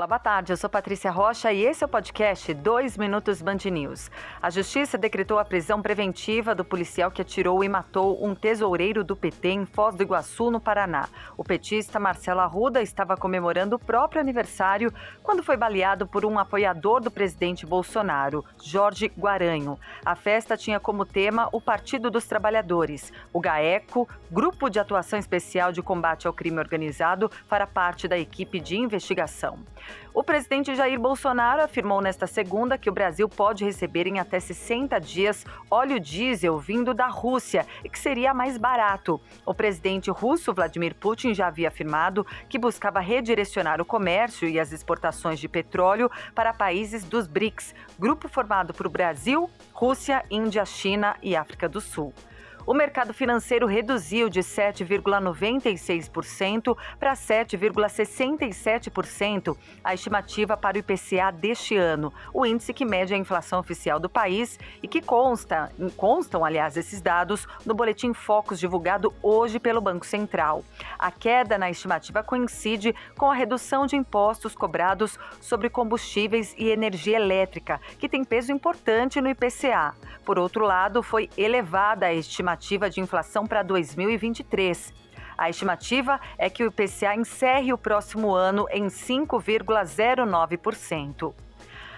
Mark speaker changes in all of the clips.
Speaker 1: Olá, boa tarde. Eu sou Patrícia Rocha e esse é o podcast 2 Minutos Band News. A Justiça decretou a prisão preventiva do policial que atirou e matou um tesoureiro do PT em Foz do Iguaçu, no Paraná. O petista Marcelo Arruda estava comemorando o próprio aniversário quando foi baleado por um apoiador do presidente Bolsonaro, Jorge Guaranho. A festa tinha como tema o Partido dos Trabalhadores. O GAECO, Grupo de Atuação Especial de Combate ao Crime Organizado, fará parte da equipe de investigação. O presidente Jair Bolsonaro afirmou nesta segunda que o Brasil pode receber em até 60 dias óleo diesel vindo da Rússia e que seria mais barato. O presidente russo Vladimir Putin já havia afirmado que buscava redirecionar o comércio e as exportações de petróleo para países dos BRICS, grupo formado por Brasil, Rússia, Índia, China e África do Sul o mercado financeiro reduziu de 7,96% para 7,67% a estimativa para o IPCA deste ano, o índice que mede a inflação oficial do país e que consta, constam, aliás, esses dados no boletim Focus divulgado hoje pelo Banco Central. A queda na estimativa coincide com a redução de impostos cobrados sobre combustíveis e energia elétrica, que tem peso importante no IPCA. Por outro lado, foi elevada a estimativa estimativa de inflação para 2023. A estimativa é que o IPCA encerre o próximo ano em 5,09%.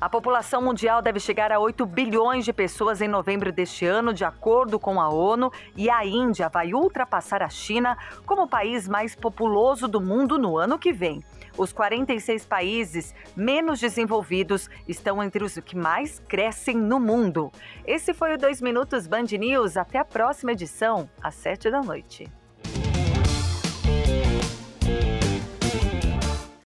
Speaker 1: A população mundial deve chegar a 8 bilhões de pessoas em novembro deste ano, de acordo com a ONU, e a Índia vai ultrapassar a China como o país mais populoso do mundo no ano que vem. Os 46 países menos desenvolvidos estão entre os que mais crescem no mundo. Esse foi o 2 Minutos Band News. Até a próxima edição, às 7 da noite.